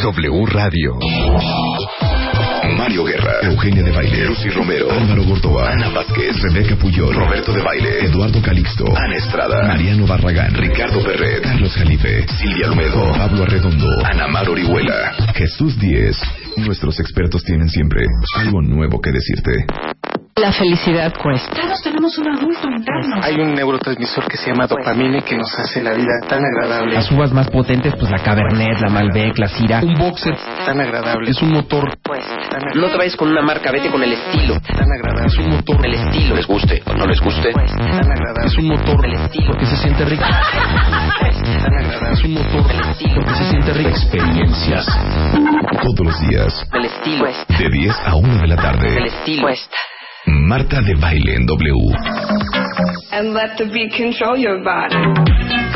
W Radio. Mario Guerra, Eugenia de Baile, Lucy Romero, Álvaro Gordoa, Ana Vázquez, Rebeca Puyol, Roberto de Baile, Eduardo Calixto, Ana Estrada, Mariano Barragán, Ricardo Perret, Carlos Jalife, Silvia Almedo, Pablo Arredondo, Ana Mar Orihuela, Jesús Díez. Nuestros expertos tienen siempre algo nuevo que decirte. La felicidad cuesta. Todos tenemos un adulto interno. Hay un neurotransmisor que se llama dopamina que nos hace la vida tan agradable. Las uvas más potentes, pues la Cabernet, la Malbec, la Syrah. Un boxer tan agradable. Es un motor. Pues, tan No te vayas con una marca, vete con el estilo. Tan agradable. Es un motor. El estilo. Les guste o no les guste. Pues, tan agradable. Es un motor. El estilo. Porque se siente rico. Tan agradable. Es un motor. El estilo. Porque se siente rico. Experiencias. Todos los días, El estilo. de 10 a 1 de la El tarde. estilo. Marta de Baile en W. And let the beat control your body.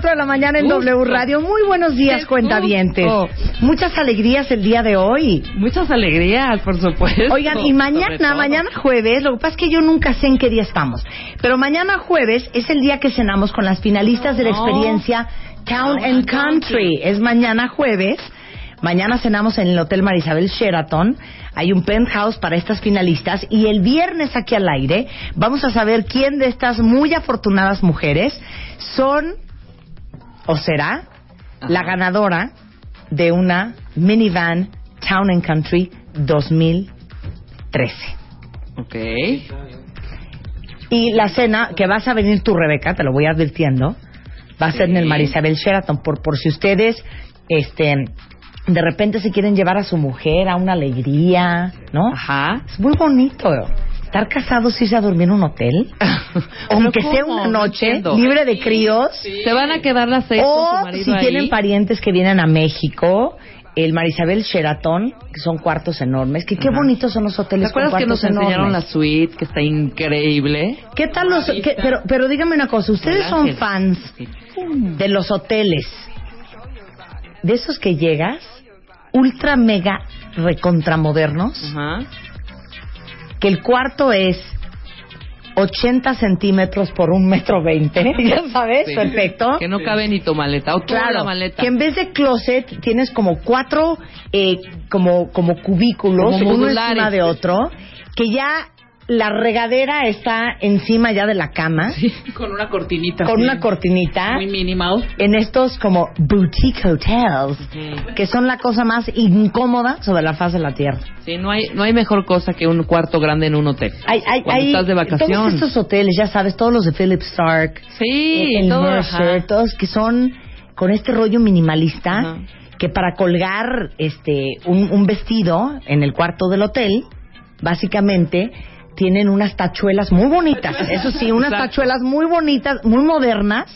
4 de la mañana en W Radio. Muy buenos días, cuentavientes. Muchas alegrías el día de hoy. Muchas alegrías, por supuesto. Oigan, y mañana, mañana jueves, lo que pasa es que yo nunca sé en qué día estamos, pero mañana jueves es el día que cenamos con las finalistas de la experiencia Town and Country. Es mañana jueves. Mañana cenamos en el Hotel Marisabel Sheraton. Hay un penthouse para estas finalistas. Y el viernes aquí al aire vamos a saber quién de estas muy afortunadas mujeres son o será la ganadora de una minivan Town and Country 2013. Ok. Y la cena, que vas a venir tú, Rebeca, te lo voy advirtiendo, va a ser en el. Marisabel Sheraton, por, por si ustedes, este, de repente se quieren llevar a su mujer a una alegría, ¿no? Ajá. Es muy bonito. Estar casados y irse a dormir en un hotel, aunque sea una No noche libre de críos, Se van a quedar las seis con su o marido si ahí. tienen parientes que vienen a México, el Marisabel Sheraton, que son cuartos enormes, que qué bonitos son los ¿Te hoteles con acuerdas que cuartos nos enseñaron enormes. la suite, que está increíble? ¿Qué tal los.? qué- pero, pero dígame una cosa, ¿ustedes son Ángel. fans de los hoteles? De esos que llegas, ultra mega recontramodernos, Ajá. Que el cuarto es 80 centímetros por un metro 20, ya sabes, Sí. perfecto. Que no cabe ni tu maleta. O toda Claro, la maleta. que en vez de closet tienes como cuatro eh, como como cubículos Como uno encima de otro, que ya la regadera está encima ya de la cama Sí, con una cortinita. con una cortinita Muy minimal. en estos como boutique hotels Ujú. que son la cosa más incómoda sobre la faz de la tierra. Sí, no hay, no hay mejor cosa que un cuarto grande en un hotel. Hay, hay, Cuando hay estás de todos vacación. estos hoteles, ya sabes, todos los de Philip Stark, Sí, el todo, Mercer, todos que son con este rollo minimalista Ajá. que para colgar este un, un vestido en el cuarto del hotel, básicamente tienen unas tachuelas muy bonitas, eso sí, unas Exacto. tachuelas muy bonitas, muy modernas,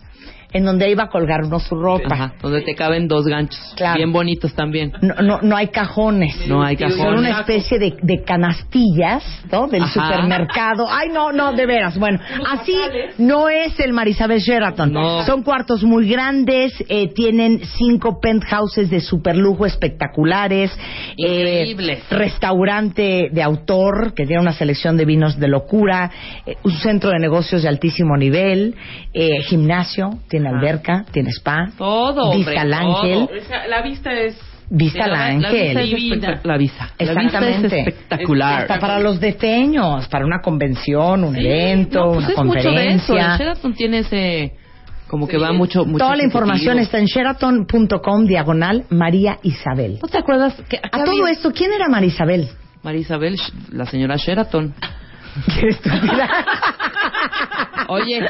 en donde iba a colgar uno su ropa. Ajá, donde te caben dos ganchos. Claro. Bien bonitos también. No, no, no hay cajones. No hay Son cajones. una especie de, de canastillas, ¿no? Del Ajá. supermercado. Ay, no, no, de veras. Bueno, así no es el Marisabel Sheraton. No. Son cuartos muy grandes, eh, tienen cinco penthouses de superlujo espectaculares. eh, Increíbles. restaurante de autor que tiene una selección de vinos de locura. eh, un centro de negocios de altísimo nivel. eh, gimnasio, tiene Ajá. alberca, tiene spa. Todo, hombre, Vista al ángel. todo. Esa- la vista es Vista al La- la ángel. vista es La vista. La vista Exactamente. es espectacular. Hasta para los defeños, para una convención, un Sí, evento, no, pues una es mucho de eso. conferencia. El Sheraton tiene ese... Como que va mucho, mucho Toda la información está en sheraton.com diagonal María Isabel. ¿No te acuerdas que A todo había- esto, ¿quién era María Isabel? María Isabel, la señora Sheraton. Qué estúpida. Oye,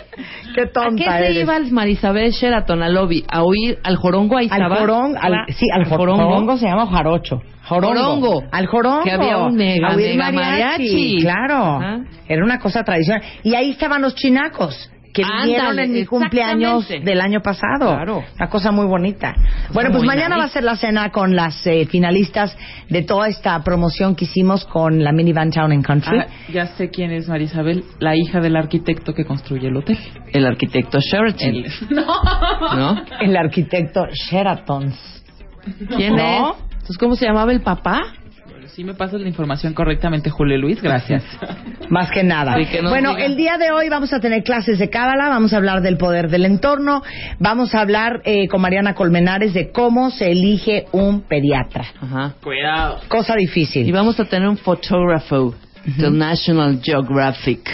Qué ¿a qué tonta se eres. iba el Marisabel Sheraton al lobby? ¿A oír al jorongo ahí Al estaba? jorón, al, sí, al jor- jorongo. jorongo se llama jarocho. Jorongo. Jorongo. Al jorongo. Que había un mega, A oír mega mariachi. Claro. Ajá. Era una cosa tradicional. Y ahí estaban los chinacos. Que Ándale, vinieron en mi cumpleaños del año pasado. Claro. Una cosa muy bonita. Bueno, pues mañana nice. va a ser la cena con las eh, finalistas de toda esta promoción que hicimos con la Minivan Town and Country. Ah, ya sé quién es Marisabel, la hija del arquitecto que construye el hotel. El arquitecto Sheraton. El- ¿No? El arquitecto Sheraton. ¿Quién ¿No? es? Entonces, ¿cómo se llamaba el papá? Si me pasas la información correctamente, Julio Luis, gracias. Más que nada. Sí, que bueno, diga. el día de hoy vamos a tener clases de cábala, vamos a hablar del poder del entorno, vamos a hablar eh, con Mariana Colmenares de cómo se elige un pediatra. Ajá. Cuidado. Cosa difícil. Y vamos a tener un fotógrafo del National Geographic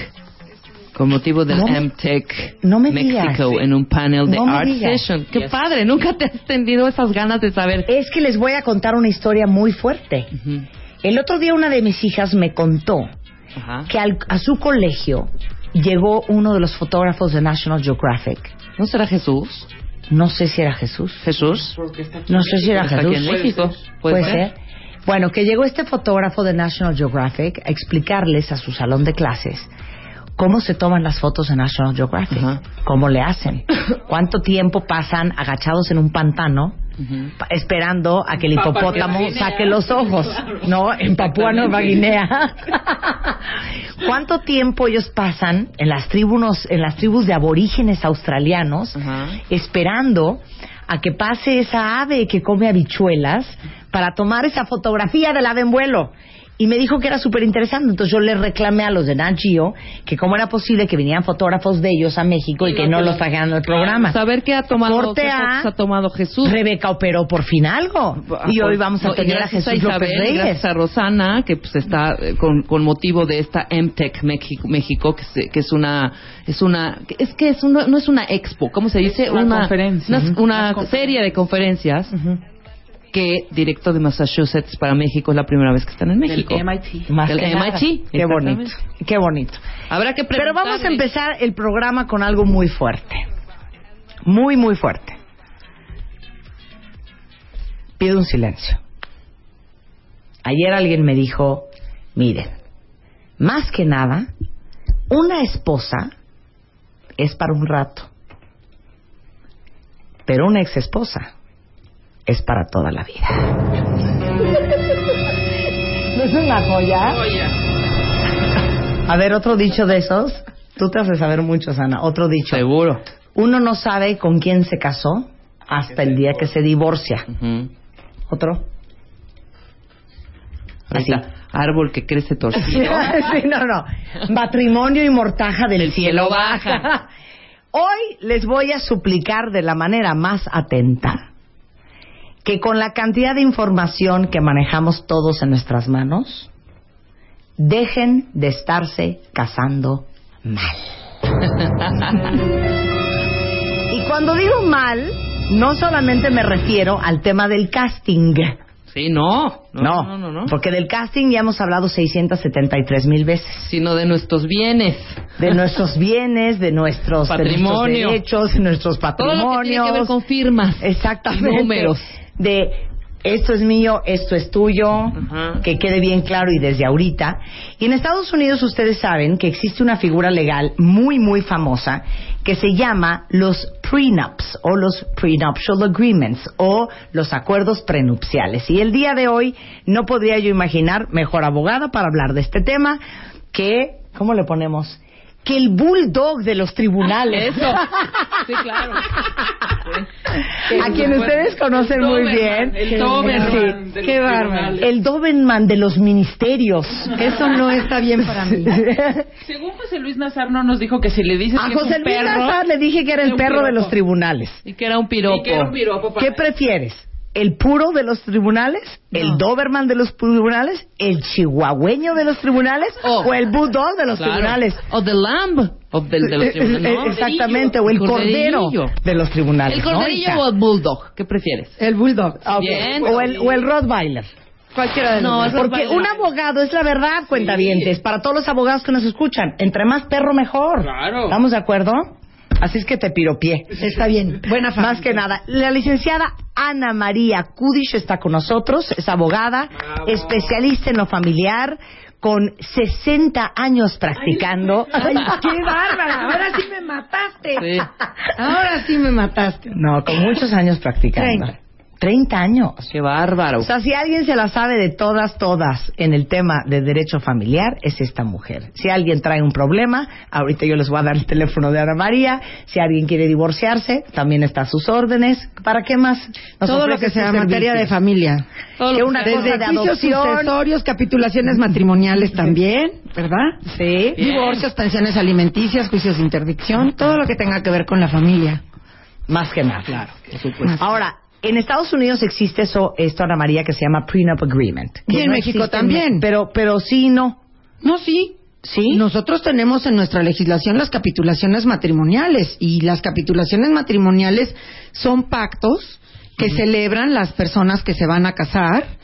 con motivo del No MTech no me México digas. en un panel de No Art digas. Session. ¡Qué Yes. padre! Nunca te has tendido esas ganas de saber. Es que les voy a contar una historia muy fuerte. Ujú. El otro día una de mis hijas me contó Ajá. que al- a su colegio llegó uno de los fotógrafos de National Geographic. ¿No será Jesús? No sé si era Jesús. ¿Jesús? No sé si era Jesús. aquí en México. Puede ser. Bueno, que llegó este fotógrafo de National Geographic a explicarles a su salón de clases cómo se toman las fotos de National Geographic, cómo le hacen, cuánto tiempo pasan agachados en un pantano esperando a que el hipopótamo Guinea. saque los ojos, ¿no? En Papúa Nueva Guinea. ¿Cuánto tiempo ellos pasan en las tribus, en las tribus de aborígenes australianos esperando a que pase esa ave que come habichuelas para tomar esa fotografía del ave en vuelo? Y me dijo que era súper interesante. Entonces yo le reclamé a los de Nat Geo que cómo era posible que vinieran fotógrafos de ellos a México y, Y que no los trajeran al programa. Saber qué ha tomado, Corte qué A. ha tomado Jesús. Rebeca operó por fin algo. Y hoy vamos a No, tener a Jesús Isabel, López Reyes. Gracias a Rosana, que pues está eh, con, con motivo de esta MTech México, México que, se- que es una es una es que es una- no es una expo, ¿cómo se dice? Es una conferencia. Una, Ujú. una Una conferencia. serie de conferencias que directo de Massachusetts para México es la primera vez que están en Del México. MIT. Más Del que nada. MIT, Qué bonito, qué bonito. Habrá que Pero vamos a empezar el programa con algo muy fuerte. Muy, muy fuerte. Pido un silencio. Ayer alguien me dijo, miren, más que nada, una esposa es para un rato, pero una ex esposa es para toda la vida. ¿No es una joya? A ver, otro dicho de esos. Tú te haces saber mucho, Sana. Otro dicho. Seguro. Uno no sabe con quién se casó hasta el día que se divorcia. Otro. Así. Árbol que crece torcido. sí, no, no. Matrimonio y mortaja del Del cielo cielo baja. baja. Hoy les voy a suplicar de la manera más atenta que con la cantidad de información que manejamos todos en nuestras manos, dejen de estarse casando mal. y cuando digo mal, no solamente me refiero al tema del casting. Sí, no. No, no, no, no. porque del casting ya hemos hablado 673 mil veces. Sino de nuestros bienes. De nuestros bienes, de nuestros, de nuestros Patrimonio. derechos, de nuestros Todo patrimonios. lo que tiene que ver con firmas. Exactamente. Números. De esto es mío, esto es tuyo, que quede bien claro y desde ahorita. Y en Estados Unidos ustedes saben que existe una figura legal muy, muy famosa que se llama los prenups o los prenuptial agreements o los acuerdos prenupciales. Y el día de hoy no podría yo imaginar mejor abogada para hablar de este tema que, ¿cómo le ponemos? Que el bulldog de los tribunales. Eso. Sí, claro. A quien ustedes conocen muy bien. el Doberman Sí. Qué bárbaro. El Doberman de los ministerios. Eso no está bien para mí. Según José Luis Nazar no nos dijo que si le dices A que es José un Luis perro, Nazar le dije que era el perro de los tribunales. Y que era un piropo. Y que era un piropo para- ¿Qué prefieres? ¿El puro de los tribunales? ¿El Doberman de los tribunales? ¿El chihuahueño de los tribunales? Oh. ¿O el bulldog de los Claro. tribunales? O the lamb. O del de los tribunales. ¿no? Exactamente, o el cordero corderillo. de los tribunales. ¿El ¿no, corderillo o el bulldog? ¿Qué prefieres? El bulldog. Ah, ok. Bien. O el, o el Rottweiler. Cualquiera de los No, dos. eso- Porque un abogado es la verdad, cuentavientes, para todos los abogados que nos escuchan. Entre más perro, mejor. Claro. ¿Estamos de acuerdo? Así es que te piropié. Está bien. Buena familia. Más que nada, la licenciada Ana María Kudish está con nosotros, es abogada, especialista en lo familiar, con 60 años practicando. Ay, qué bárbara. Ahora sí me mataste. Sí. Ahora sí me mataste. No, con muchos años practicando. 30. 30 años. Qué bárbaro. O sea, si alguien se la sabe de todas, todas en el tema de derecho familiar, es esta mujer. Si alguien trae un problema, ahorita yo les voy a dar el teléfono de Ana María. Si alguien quiere divorciarse, también está a sus órdenes. ¿Para qué más? Nos Todo lo que sea sus materia de familia. Todo que una sea- cosa Desde de juicios adopción. sucesorios, capitulaciones matrimoniales también, ¿verdad? Sí. Divorcios, pensiones alimenticias, juicios de interdicción, todo lo que tenga que ver con la familia. Más que nada. Claro, Ahora, en Estados Unidos existe eso, esto, Ana María, que se llama prenup agreement. Y en México también. Pero, pero sí, no. No, sí. ¿Sí? Nosotros tenemos en nuestra legislación las capitulaciones matrimoniales y las capitulaciones matrimoniales son pactos que celebran las personas que se van a casar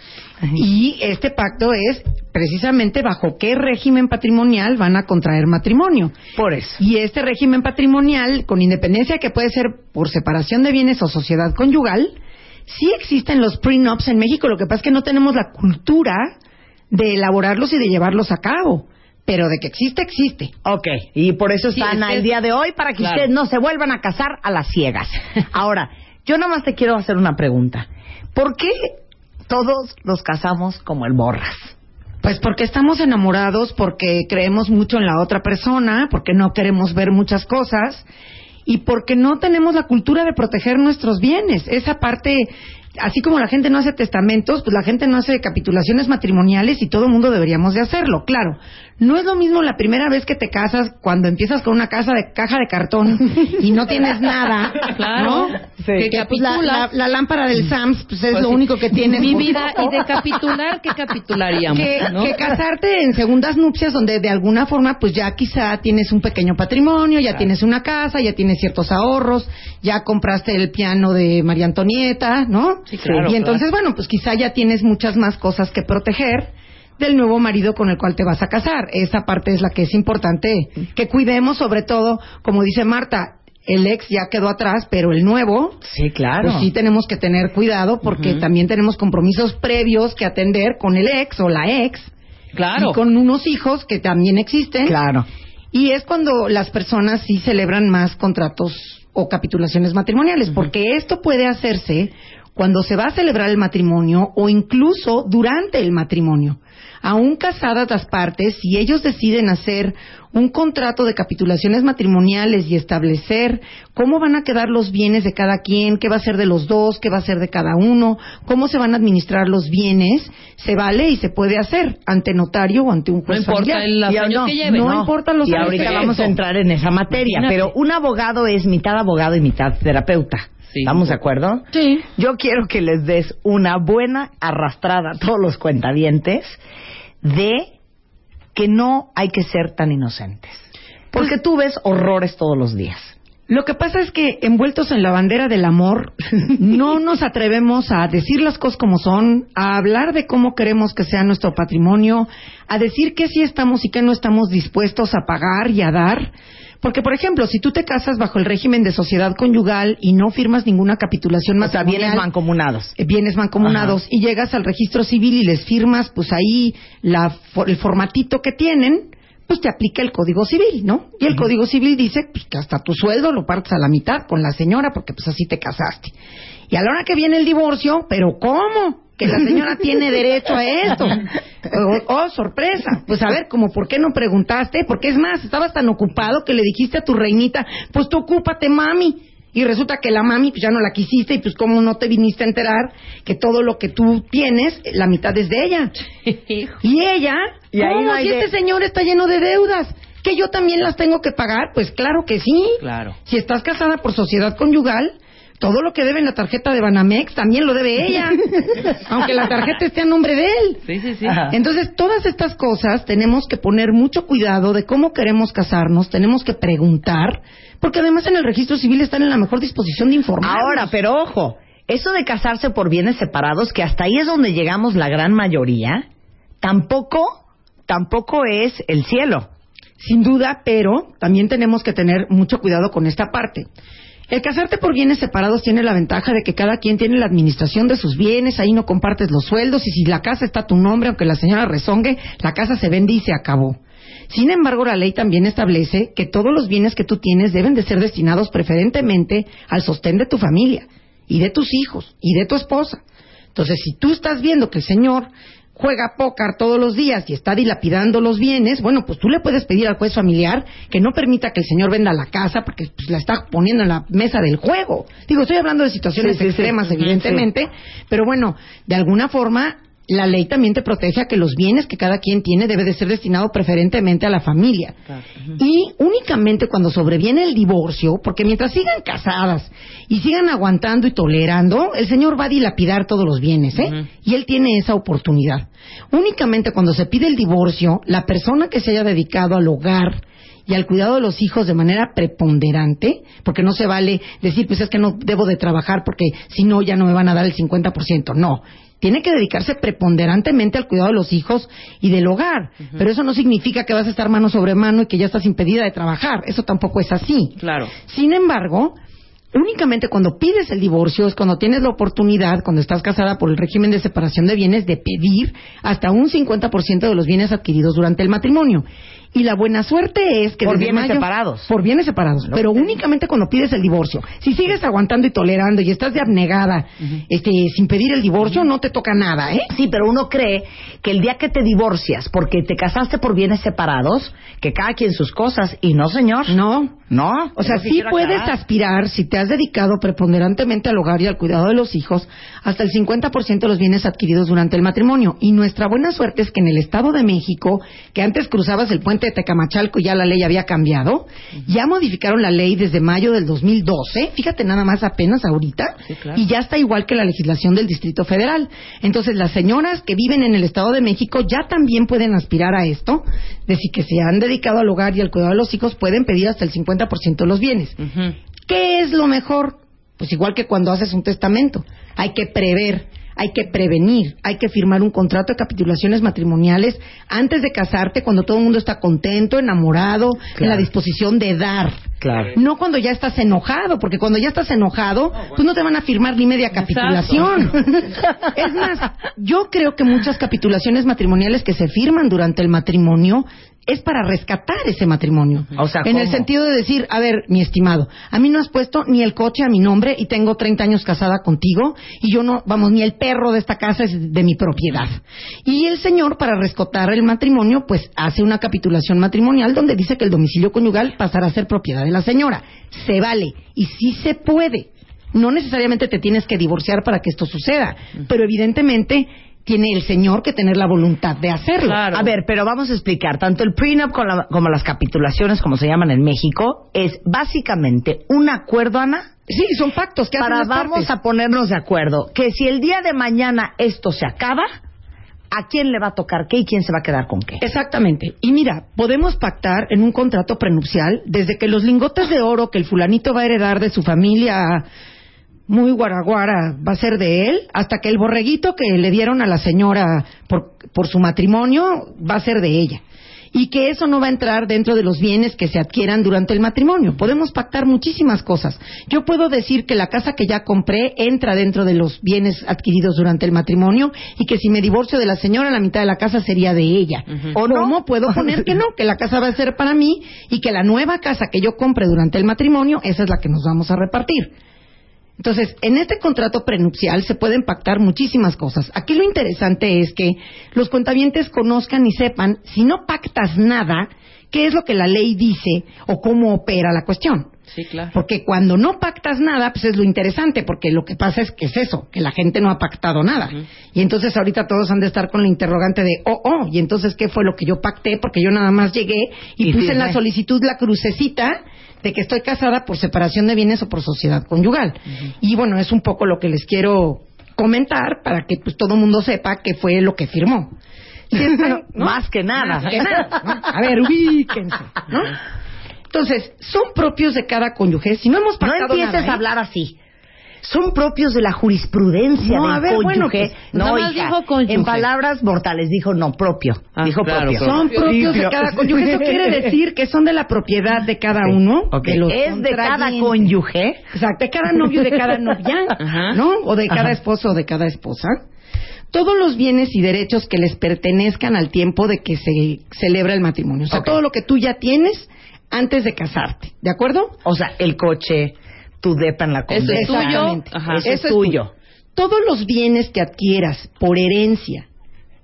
y este pacto es precisamente bajo qué régimen patrimonial van a contraer matrimonio. Por eso. Y este régimen patrimonial, con independencia que puede ser por separación de bienes o sociedad conyugal, sí existen los prenups en México. Lo que pasa es que no tenemos la cultura de elaborarlos y de llevarlos a cabo. Pero de que existe, existe. Ok, y por eso Sí, están es día de hoy, para que Claro. ustedes no se vuelvan a casar a las ciegas. Ahora, yo nada más te quiero hacer una pregunta. ¿Por qué todos los casamos como el borras? Pues porque estamos enamorados, porque creemos mucho en la otra persona, porque no queremos ver muchas cosas y porque no tenemos la cultura de proteger nuestros bienes. Esa parte, así como la gente no hace testamentos, pues la gente no hace capitulaciones matrimoniales y todo el mundo deberíamos de hacerlo. Claro, no es lo mismo la primera vez que te casas cuando empiezas con una casa de caja de cartón y no tienes nada, Claro. ¿no? Sí. Que, Que pues, la, capitulas. la- la lámpara del Sams pues es Pues lo sí. único que tienes. Mi vida, y de capitular, ¿qué capitularíamos? que, ¿no? que casarte en segundas nupcias donde de alguna forma pues ya quizá tienes un pequeño patrimonio, ya tienes una casa, ya tienes ciertos ahorros, ya compraste el piano de María Antonieta, ¿no? Sí, claro, y entonces bueno, pues quizá ya tienes muchas más cosas que proteger del nuevo marido con el cual te vas a casar. Esa parte es la que es importante que cuidemos sobre todo, como dice Marta, el ex ya quedó atrás, pero el nuevo Sí, claro. pues sí tenemos que tener cuidado porque también tenemos compromisos previos que atender con el ex o la ex Claro. y con unos hijos que también existen. Claro. Y es cuando las personas sí celebran más contratos o capitulaciones matrimoniales, porque esto puede hacerse cuando se va a celebrar el matrimonio o incluso durante el matrimonio. Aún casadas las partes, si ellos deciden hacer un contrato de capitulaciones matrimoniales y establecer cómo van a quedar los bienes de cada quien, qué va a ser de los dos, qué va a ser de cada uno, cómo se van a administrar los bienes, se vale y se puede hacer ante notario o ante un No juez importa familiar. el- los Y años no, que lleve. no importa los y años ahorita que vamos a entrar en esa materia, Imagínate. pero un abogado es mitad abogado y mitad terapeuta. Sí. ¿Estamos de acuerdo? Sí. Yo quiero que les des una buena arrastrada a todos los cuentavientes de que no hay que ser tan inocentes. Porque tú ves horrores todos los días. Lo que pasa es que envueltos en la bandera del amor, no nos atrevemos a decir las cosas como son, a hablar de cómo queremos que sea nuestro patrimonio, a decir qué sí estamos y qué no estamos dispuestos a pagar y a dar. Porque, por ejemplo, si tú te casas bajo el régimen de sociedad conyugal y no firmas ninguna capitulación O sea, bienes mancomunados. eh, bienes mancomunados y llegas al registro civil y les firmas pues ahí la, el formatito que tienen, pues te aplica el Código Civil, ¿no? Y el Código Civil dice pues, que hasta tu sueldo lo partes a la mitad con la señora porque pues así te casaste. Y a la hora que viene el divorcio, pero ¿cómo? Que la señora tiene derecho a esto. Oh, oh, sorpresa. Pues a ver, como por qué no preguntaste, porque es más, estabas tan ocupado que le dijiste a tu reinita, pues tú ocúpate, mami. Y resulta que la mami pues ya no la quisiste y pues cómo no te viniste a enterar que todo lo que tú tienes, la mitad es de ella. Y ella, Y ahí ¿cómo no hay si de- este señor está lleno de deudas? ¿Que yo también las tengo que pagar? Pues claro que sí. Claro. Si estás casada por sociedad conyugal, todo lo que debe en la tarjeta de Banamex también lo debe ella. aunque la tarjeta esté a nombre de él. Sí, sí, sí. Ajá. Entonces, todas estas cosas tenemos que poner mucho cuidado de cómo queremos casarnos, tenemos que preguntar, porque además en el registro civil están en la mejor disposición de informar. Ahora, pero ojo, eso de casarse por bienes separados, que hasta ahí es donde llegamos la gran mayoría, tampoco, tampoco es el cielo. Sin duda, pero también tenemos que tener mucho cuidado con esta parte. El casarte por bienes separados tiene la ventaja de que cada quien tiene la administración de sus bienes, ahí no compartes los sueldos y si la casa está a tu nombre, aunque la señora rezongue, la casa se vende y se acabó. Sin embargo, la ley también establece que todos los bienes que tú tienes deben de ser destinados preferentemente al sostén de tu familia y de tus hijos y de tu esposa. Entonces, si tú estás viendo que el señor juega póker todos los días y está dilapidando los bienes, bueno, pues tú le puedes pedir al juez familiar que no permita que el señor venda la casa porque pues, la está poniendo en la mesa del juego. Digo, estoy hablando de situaciones Sí, sí, sí. extremas, evidentemente, pero bueno, de alguna forma la ley también te protege a que los bienes que cada quien tiene debe de ser destinado preferentemente a la familia. Y únicamente cuando sobreviene el divorcio, porque mientras sigan casadas y sigan aguantando y tolerando, el señor va a dilapidar todos los bienes, ¿eh? Y él tiene esa oportunidad. Únicamente cuando se pide el divorcio, la persona que se haya dedicado al hogar y al cuidado de los hijos de manera preponderante, porque no se vale decir, pues es que no debo de trabajar porque si no ya no me van a dar el 50%. No, tiene que dedicarse preponderantemente al cuidado de los hijos y del hogar. Pero eso no significa que vas a estar mano sobre mano y que ya estás impedida de trabajar. Eso tampoco es así. Claro. Sin embargo, únicamente cuando pides el divorcio es cuando tienes la oportunidad, cuando estás casada por el régimen de separación de bienes, de pedir hasta un 50% de los bienes adquiridos durante el matrimonio. Y la buena suerte es que Por bienes mayo- separados. Por bienes separados, pero únicamente cuando pides el divorcio. Si sigues aguantando y tolerando y estás de abnegada, este, sin pedir el divorcio, no te toca nada, ¿eh? Sí, pero uno cree que el día que te divorcias porque te casaste por bienes separados, que cada quien sus cosas, y no, señor. No. No. O sea, sí puedes aclarar. aspirar, si te has dedicado preponderantemente al hogar y al cuidado de los hijos, hasta el 50% de los bienes adquiridos durante el matrimonio. Y nuestra buena suerte es que en el Estado de México, que antes cruzabas el puente de Tecamachalco ya la ley había cambiado, ya modificaron la ley desde mayo del 2012, fíjate nada más apenas ahorita, y ya está igual que la legislación del Distrito Federal. Entonces, las señoras que viven en el Estado de México ya también pueden aspirar a esto, decir que se han dedicado al hogar y al cuidado de los hijos, pueden pedir hasta el 50% de los bienes. ¿Qué es lo mejor? Pues igual que cuando haces un testamento. Hay que prever, hay que prevenir, hay que firmar un contrato de capitulaciones matrimoniales antes de casarte, cuando todo el mundo está contento, enamorado, en la disposición de dar. Claro. No cuando ya estás enojado, porque cuando ya estás enojado, pues no te van a firmar ni media capitulación. es más, yo creo que muchas capitulaciones matrimoniales que se firman durante el matrimonio es para rescatar ese matrimonio. O sea, en el sentido de decir, a ver, mi estimado, a mí no has puesto ni el coche a mi nombre y tengo 30 años casada contigo y yo no, vamos, ni el perro de esta casa es de mi propiedad. Y el señor, para rescatar el matrimonio, pues hace una capitulación matrimonial donde dice que el domicilio conyugal pasará a ser propiedad de la señora. Se vale y sí se puede. No necesariamente te tienes que divorciar para que esto suceda, pero evidentemente tiene el señor que tener la voluntad de hacerlo. A ver, pero vamos a explicar. Tanto el prenup como, la- como las capitulaciones, como se llaman en México, es básicamente un acuerdo, Ana. Sí, son pactos que hacen Para las vamos partes. a ponernos de acuerdo. Que si el día de mañana esto se acaba, ¿a quién le va a tocar qué y quién se va a quedar con qué? Exactamente. Y mira, podemos pactar en un contrato prenupcial desde que los lingotes de oro que el fulanito va a heredar de su familia muy guaraguara va a ser de él, hasta que el borreguito que le dieron a la señora por, por su matrimonio va a ser de ella. Y que eso no va a entrar dentro de los bienes que se adquieran durante el matrimonio. Podemos pactar muchísimas cosas. Yo puedo decir que la casa que ya compré entra dentro de los bienes adquiridos durante el matrimonio y que si me divorcio de la señora, la mitad de la casa sería de ella. O no, puedo poner que no, que la casa va a ser para mí y que la nueva casa que yo compre durante el matrimonio, esa es la que nos vamos a repartir. Entonces, en este contrato prenupcial se pueden pactar muchísimas cosas. Aquí lo interesante es que los cuentavientes conozcan y sepan, si no pactas nada, qué es lo que la ley dice o cómo opera la cuestión. Sí, claro. Porque cuando no pactas nada, pues es lo interesante, porque lo que pasa es que es eso, que la gente no ha pactado nada. Y entonces ahorita todos han de estar con la interrogante de, oh, oh, y entonces qué fue lo que yo pacté, porque yo nada más llegué y, Y puse en la solicitud la crucecita de que estoy casada por separación de bienes o por sociedad conyugal. Y bueno, es un poco lo que les quiero comentar para que pues todo el mundo sepa qué fue lo que firmó. Más que nada. Más que nada, ¿no? A ver, ubíquense, ¿no? Entonces, son propios de cada cónyuge. Si no hemos No pactado empieces nada, ¿eh? a hablar así. son propios de la jurisprudencia No, del a ver, bueno, pues, no, nada más hija, dijo cónyuge. en palabras mortales dijo no propio, Ah, dijo claro, propio. Son propios de cada cónyuge. Eso quiere decir que son de la propiedad de cada uno. Ok. de los es de cada cónyuge. Exacto, de cada novio, de cada novia, Ajá. ¿no? O de cada Ajá. esposo o de cada esposa. Todos los bienes y derechos que les pertenezcan al tiempo de que se celebra el matrimonio. O sea, todo lo que tú ya tienes antes de casarte. ¿De acuerdo? O sea, el coche, tu depa en la Eso es condesa. tuyo. Ajá. Eso, Eso es tuyo. Todos los bienes que adquieras por herencia,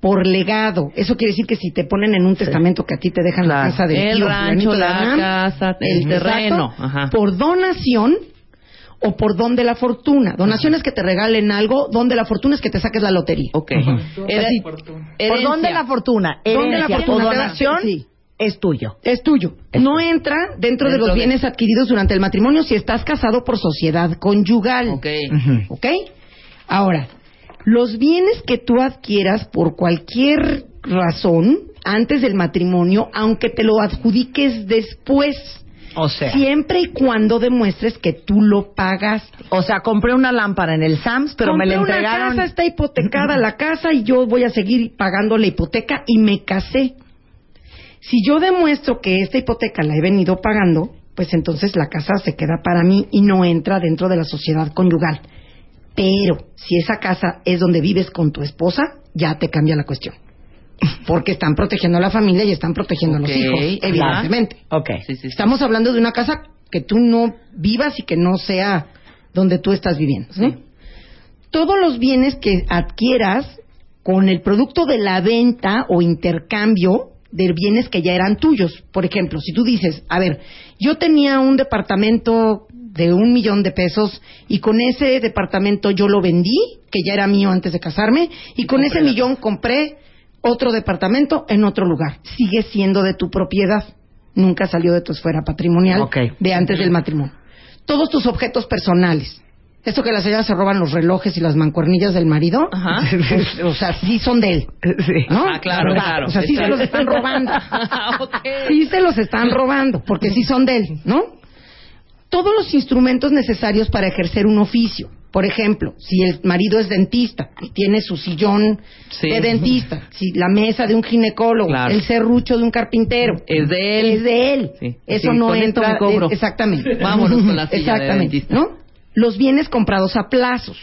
por legado, eso quiere decir que si te ponen en un testamento que a ti te dejan Claro. la casa del El tío rancho, de la casa, el terreno. Ajá. por donación o por don de la fortuna. Donación es que te regalen algo, don de la fortuna es que te saques la lotería. Ok. ¿Por herencia. dónde la fortuna? ¿Dónde la Herencia fortuna? donación Sí. Es tuyo. Es tuyo. Es no tuyo. entra dentro, de los de- bienes adquiridos durante el matrimonio si estás casado por sociedad conyugal. Ok. ¿Ok? Ahora, los bienes que tú adquieras por cualquier razón antes del matrimonio, aunque te lo adjudiques después, O sea, siempre y cuando demuestres que tú lo pagaste. o sea, compré una lámpara en el Sams, pero me la entregaron. Una casa, está hipotecada la casa y yo voy a seguir pagando la hipoteca y me casé. Si yo demuestro que esta hipoteca la he venido pagando, pues entonces la casa se queda para mí y no entra dentro de la sociedad conyugal. Pero si esa casa es donde vives con tu esposa, ya te cambia la cuestión. Porque están protegiendo a la familia y están protegiendo a los hijos, evidentemente. Ok. Sí, sí, sí. Estamos hablando de una casa que tú no vivas y que no sea donde tú estás viviendo. ¿sí? Todos los bienes que adquieras con el producto de la venta o intercambio de bienes que ya eran tuyos. Por ejemplo, si tú dices, a ver, yo tenía un departamento de un millón de pesos y con ese departamento yo lo vendí, que ya era mío antes de casarme, y con ese millón compré otro departamento en otro lugar. Sigue siendo de tu propiedad. Nunca salió de tu esfera patrimonial de antes del matrimonio. Todos tus objetos personales. Esto que las señoras se roban los relojes y las mancuernillas del marido, Ajá. pues, o sea, sí son de él. Sí. ¿no? Ah, claro, claro. O sea, sí se los están robando. Ok. Sí se los están robando, porque sí son de él, ¿no? Todos los instrumentos necesarios para ejercer un oficio. Por ejemplo, si el marido es dentista y tiene su sillón Sí. de dentista, si la mesa de un ginecólogo, Claro. el serrucho de un carpintero, Es de él. es de él. Sí. Eso Sí, no entra exactamente. Vámonos con la silla de dentista. ¿no? Los bienes comprados a plazos.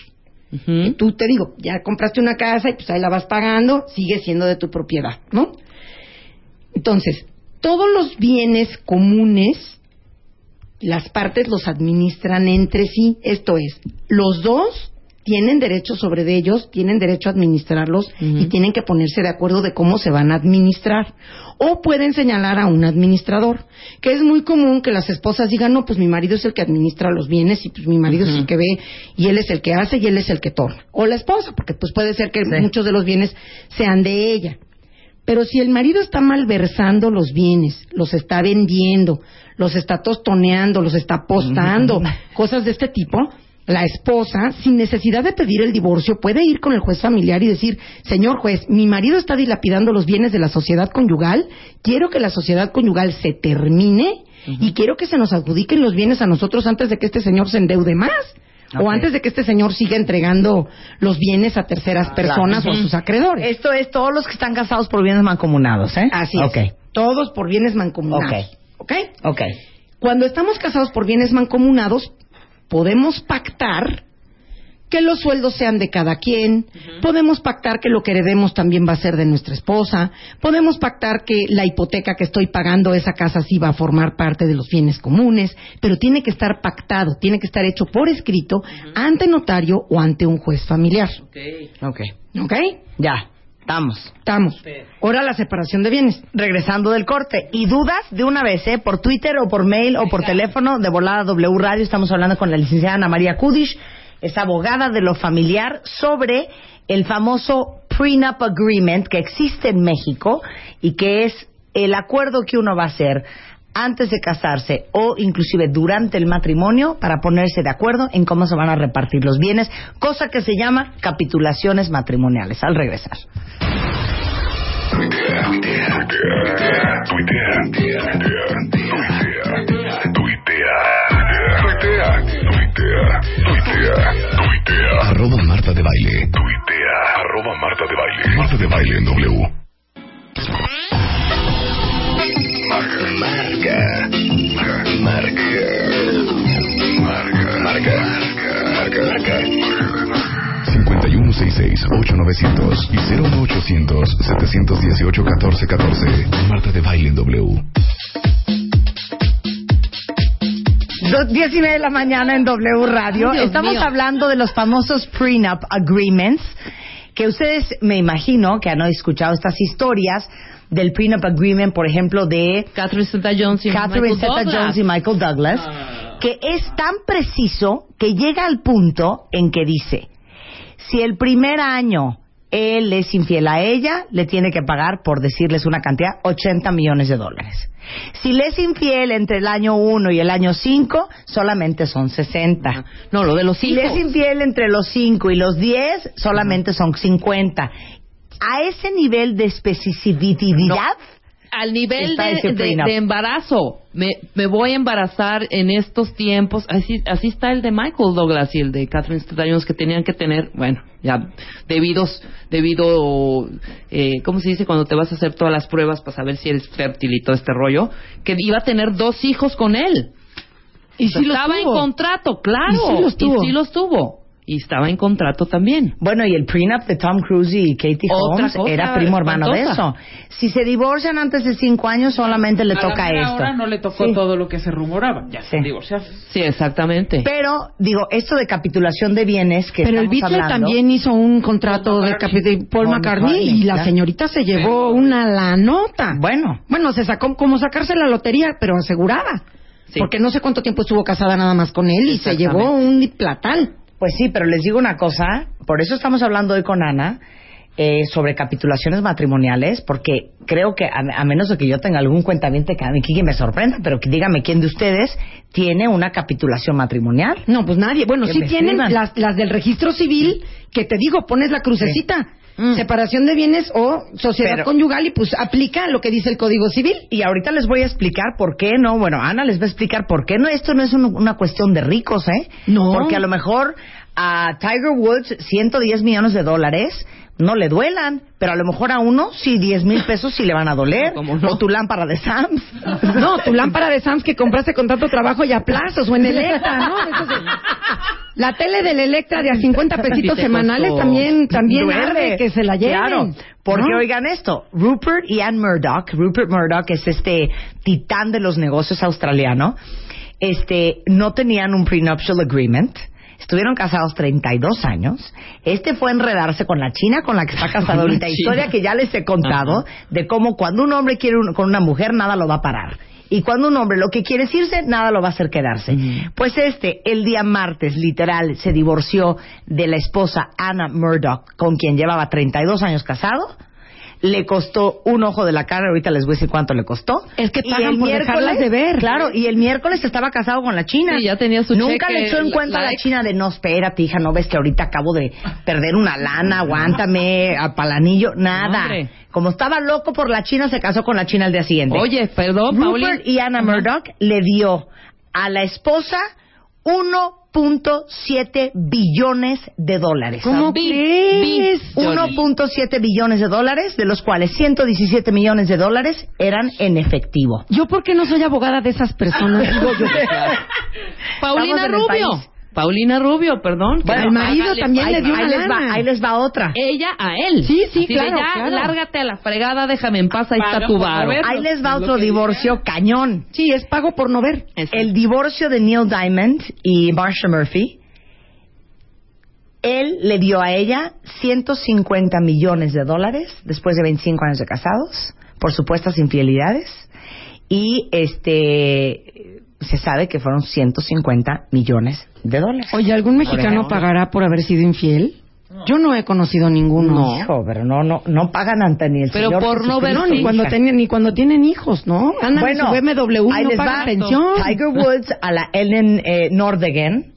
Tú te digo, ya compraste una casa y pues ahí la vas pagando, sigue siendo de tu propiedad, ¿no? Entonces, todos los bienes comunes, las partes los administran entre sí. Esto es, los dos tienen derecho sobre ellos, tienen derecho a administrarlos y tienen que ponerse de acuerdo de cómo se van a administrar. O pueden señalar a un administrador, que es muy común que las esposas digan, no, pues mi marido es el que administra los bienes y pues mi marido es el que ve y él es el que hace y él es el que torna. O la esposa, porque pues puede ser que Sí. muchos de los bienes sean de ella. Pero si el marido está malversando los bienes, los está vendiendo, los está tostoneando, los está apostando, cosas de este tipo, la esposa, sin necesidad de pedir el divorcio, puede ir con el juez familiar y decir, señor juez, mi marido está dilapidando los bienes de la sociedad conyugal, quiero que la sociedad conyugal se termine y quiero que se nos adjudiquen los bienes a nosotros antes de que este señor se endeude más. O Ok. antes de que este señor siga entregando los bienes a terceras personas o a sus acreedores. Esto es todos los que están casados por bienes mancomunados, ¿eh? Así Ok. es. Todos por bienes mancomunados. ¿Ok? Ok. Cuando estamos casados por bienes mancomunados, podemos pactar que los sueldos sean de cada quien, podemos pactar que lo que heredemos también va a ser de nuestra esposa, podemos pactar que la hipoteca que estoy pagando, esa casa sí va a formar parte de los bienes comunes, pero tiene que estar pactado, tiene que estar hecho por escrito ante notario o ante un juez familiar. Ok. ¿Ok? Ya. Estamos. Estamos. Ahora la separación de bienes. Regresando del corte. Y dudas de una vez, ¿eh? Por Twitter o por mail o por teléfono de volada W Radio. Estamos hablando con la licenciada Ana María Kudish. Es abogada de lo familiar sobre el famoso prenup agreement que existe en México y que es el acuerdo que uno va a hacer antes de casarse o inclusive durante el matrimonio para ponerse de acuerdo en cómo se van a repartir los bienes, cosa que se llama capitulaciones matrimoniales. Al regresar. Arroba Marta de Baile. Tuitea. Arroba Marta de Baile. Marta de Baile en W. Marca. Marca. Marca. Marca. Marca. Marca. Marca. 5166-8900 y 01800-718-1414. Marta de Baile en W. Dos, diez y media de la mañana en W Radio. Dios Estamos mío. hablando de los famosos prenup agreements, que ustedes me imagino que han escuchado estas historias del prenup agreement, por ejemplo, de Catherine Zeta-Jones y Catherine Michael Zeta-Jones Douglas. y Michael Douglas, que es tan preciso que llega al punto en que dice, si el primer año él es infiel a ella, le tiene que pagar, por decirles una cantidad, 80 millones de dólares. Si le es infiel entre el año 1 y el año 5, solamente son 60. No, lo de los Si le es infiel entre los 5 y los 10, solamente son 50. A ese nivel de especificidad, al nivel de, de- embarazo. Me, me voy a embarazar en estos tiempos. Así, así está el de Michael Douglas y el de Catherine Zeta-Jones que tenían que tener, bueno, ya debidos, debido, eh, ¿cómo se dice cuando te vas a hacer todas las pruebas para saber si eres fértil y todo este rollo? Que iba a tener dos hijos con él. Y los estaba en tuvo. contrato, claro. Y sí los tuvo. Y sí los tuvo. Y estaba en contrato también. Bueno, y el prenup de Tom Cruise y Katie Otra Holmes cosa era primo hermano de eso. Si se divorcian antes de cinco años, solamente le a toca la esto. hora no le tocó Sí. todo lo que se rumoraba. Ya Sí. se divorciaron. Sí, exactamente. Pero, digo, esto de capitulación de bienes que Pero el Beatle hablando, también hizo un contrato Paul de Paul Paul McCartney McCartney, y la señorita se llevó una la nota. Bueno, Bueno, se sacó como sacarse la lotería, pero asegurada. Sí. Porque no sé cuánto tiempo estuvo casada nada más con él y se llevó un platal. Pues sí, pero les digo una cosa, por eso estamos hablando hoy con Ana eh, sobre capitulaciones matrimoniales, porque creo que a, a menos de que yo tenga algún cuentamiento que a mí que me sorprenda, pero que dígame quién de ustedes tiene una capitulación matrimonial. No, pues nadie. Bueno, Que sí me tienen escriban. las, las del registro civil, que te digo, pones la crucecita. Mm. Separación de bienes o sociedad Pero- conyugal y pues aplica lo que dice el Código Civil. Y ahorita les voy a explicar por qué no. Bueno, Ana les va a explicar por qué no. Esto no es un- una cuestión de ricos, ¿eh? No. Porque a lo mejor a Tiger Woods 110 millones de dólares no le duelan, pero a lo mejor a uno sí 10 mil pesos sí le van a doler. ¿Cómo no? O tu lámpara de Sam's. No, tu lámpara de Sams que compraste con tanto trabajo y a plazos o en Electra, ¿no? Eso sí. La tele del Electra de a 50 pesitos semanales también también arde que se la lleven. Claro, porque ¿no? oigan esto, Rupert y Ann Murdoch, Rupert Murdoch es este titán de los negocios australiano, este, no tenían un prenuptial agreement, estuvieron casados 32 años, este fue a enredarse con la china con la que está casado ahorita, historia que ya les he contado, de cómo cuando un hombre quiere un- con una mujer, nada lo va a parar. Y cuando un hombre lo que quiere es irse, nada lo va a hacer quedarse. Pues este, el día martes, literal, se divorció de la esposa Anna Murdoch, con quien llevaba 32 años casado. Le costó un ojo de la cara, ahorita les voy a decir cuánto le costó. Es que Y pagan el por dejarlas de ver. Claro, y el miércoles estaba casado con la China. Sí, ya tenía su Nunca cheque, le echó en cuenta a la. China de no, espérate, hija, no ves que ahorita acabo de perder una lana, aguántame, a palanillo, nada. Hombre. Como estaba loco por la China, se casó con la China al día siguiente. Oye, perdón, Rupert y Anna Murdoch le dio a la esposa 1.7 billones de dólares. ¿Cómo crees? bi- Johnny. 1.7 billones de dólares, de los cuales 117 millones de dólares eran en efectivo. Yo por qué no soy abogada de esas personas, digo yo. Paulina Rubio. Paulina Rubio, perdón. Bueno, el marido Hágale, también ahí le dio va. ahí una les va, lana. ahí les va otra. Ella a él. Sí, sí, Así de, claro, ya, claro. lárgate a la fregada, déjame en paz, ahí está tu varo. Ahí les va otro divorcio cañón. Sí, es pago por no ver. El divorcio de Neil Diamond y Marsha Murphy. Él le dio a ella 150 millones de dólares después de 25 años de casados por supuestas infidelidades y este se sabe que fueron 150 millones de dólares. Oye, ¿algún mexicano pagará por haber sido infiel? Yo no he conocido ninguno. Hijo, pero no, no, no pagan ante ni el Pero Señor por no ver- Jesucristo, No, ni cuando, tienen, ni cuando tienen hijos, ¿no? Andan Bueno, en su BMW ahí no les pagan va. pensión. Tiger Woods a la Ellen eh, Nordegen,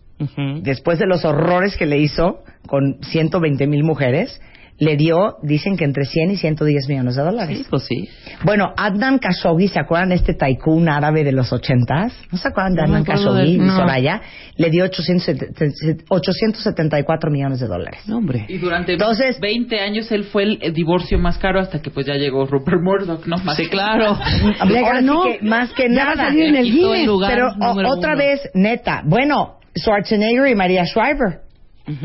después de los horrores que le hizo con 120 mil mujeres, le dio, dicen que entre 100 y 110 millones de dólares. Sí, pues sí. Bueno, Adnan Khashoggi, ¿se acuerdan de este tycoon árabe de los ochentas? ¿No se acuerdan de No Adnan Khashoggi de- y no. Soraya? Le dio 870 874 millones de dólares. No, hombre. Y durante Entonces- 20 años él fue el, divorcio más caro hasta que pues ya llegó Rupert Murdoch, ¿no? Más Sí, claro. Le sí ganó. que más que Ya va a nada. salir en el Guinness. lugar Pero o- otra uno. vez, neta, bueno, Schwarzenegger y María Shriver,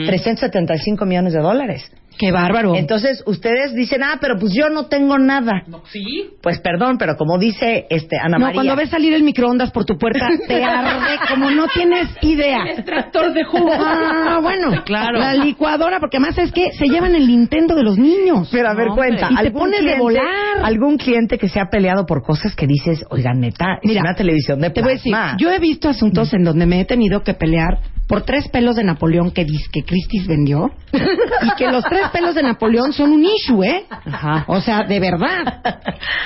375 millones de dólares. Qué bárbaro. Entonces, ustedes dicen, ah, pero pues yo no tengo nada. No, sí. Pues perdón, pero como dice este Ana no, María. cuando ves salir el microondas por tu puerta, te arde como no tienes idea. Extractor de jugo. Ah, bueno. Claro. La licuadora, porque además es que se llevan el Nintendo de los niños. Pero a ver, No, cuenta. Y te ¿algún pones de volar. Algún cliente que se ha peleado por cosas que dices, oigan, neta, es Mira, una televisión de Te voy a decir, plasma. yo he visto asuntos en donde me he tenido que pelear por tres pelos de Napoleón que dice que Christie's vendió y que los tres pelos de Napoleón son un issue, ¿eh? Ajá. O sea, de verdad.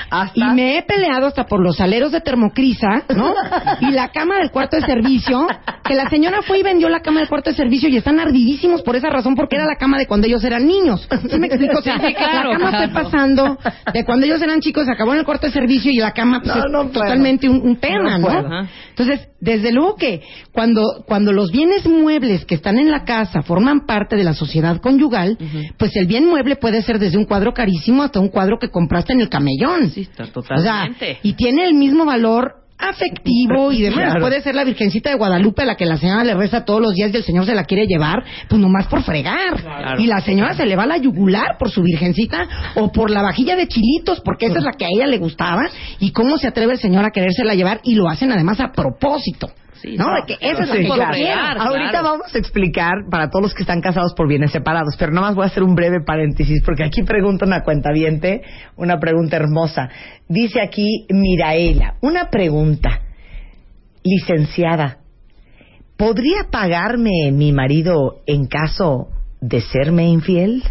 Hasta- Y me he peleado hasta por los aleros de termocrisa, ¿no? Y la cama del cuarto de servicio, que la señora fue y vendió la cama del cuarto de servicio y están ardidísimos por esa razón, porque era la cama de cuando ellos eran niños. ¿Sí me explico? O sea, Sí, claro, la cama claro. fue pasando de cuando ellos eran chicos, se acabó en el cuarto de servicio y la cama pues, No, es puedo. totalmente un, un tema, No. Entonces, desde luego que cuando, cuando los bienes muebles que están en la casa forman parte de la sociedad conyugal, pues el bien mueble puede ser desde un cuadro carísimo hasta un cuadro que compraste en el camellón. Sí, está O sea, totalmente. y tiene el mismo valor afectivo y demás. Claro. Puede ser la Virgencita de Guadalupe a la que la señora le reza todos los días y el señor se la quiere llevar, pues nomás por fregar. Claro. Y la señora se le va a la yugular por su Virgencita o por la vajilla de chilitos, porque esa es la que a ella le gustaba. Y cómo se atreve el señor a querérsela llevar y lo hacen además a propósito. Sí, ¿No? De que esa es Sí, que yo claro. quiero. Claro. Ahorita vamos a explicar para todos los que están casados por bienes separados, pero nada más voy a hacer un breve paréntesis porque aquí pregunta una cuentaviente, una pregunta hermosa. Dice aquí Miraela, una pregunta, licenciada, ¿podría pagarme mi marido en caso de serme infiel?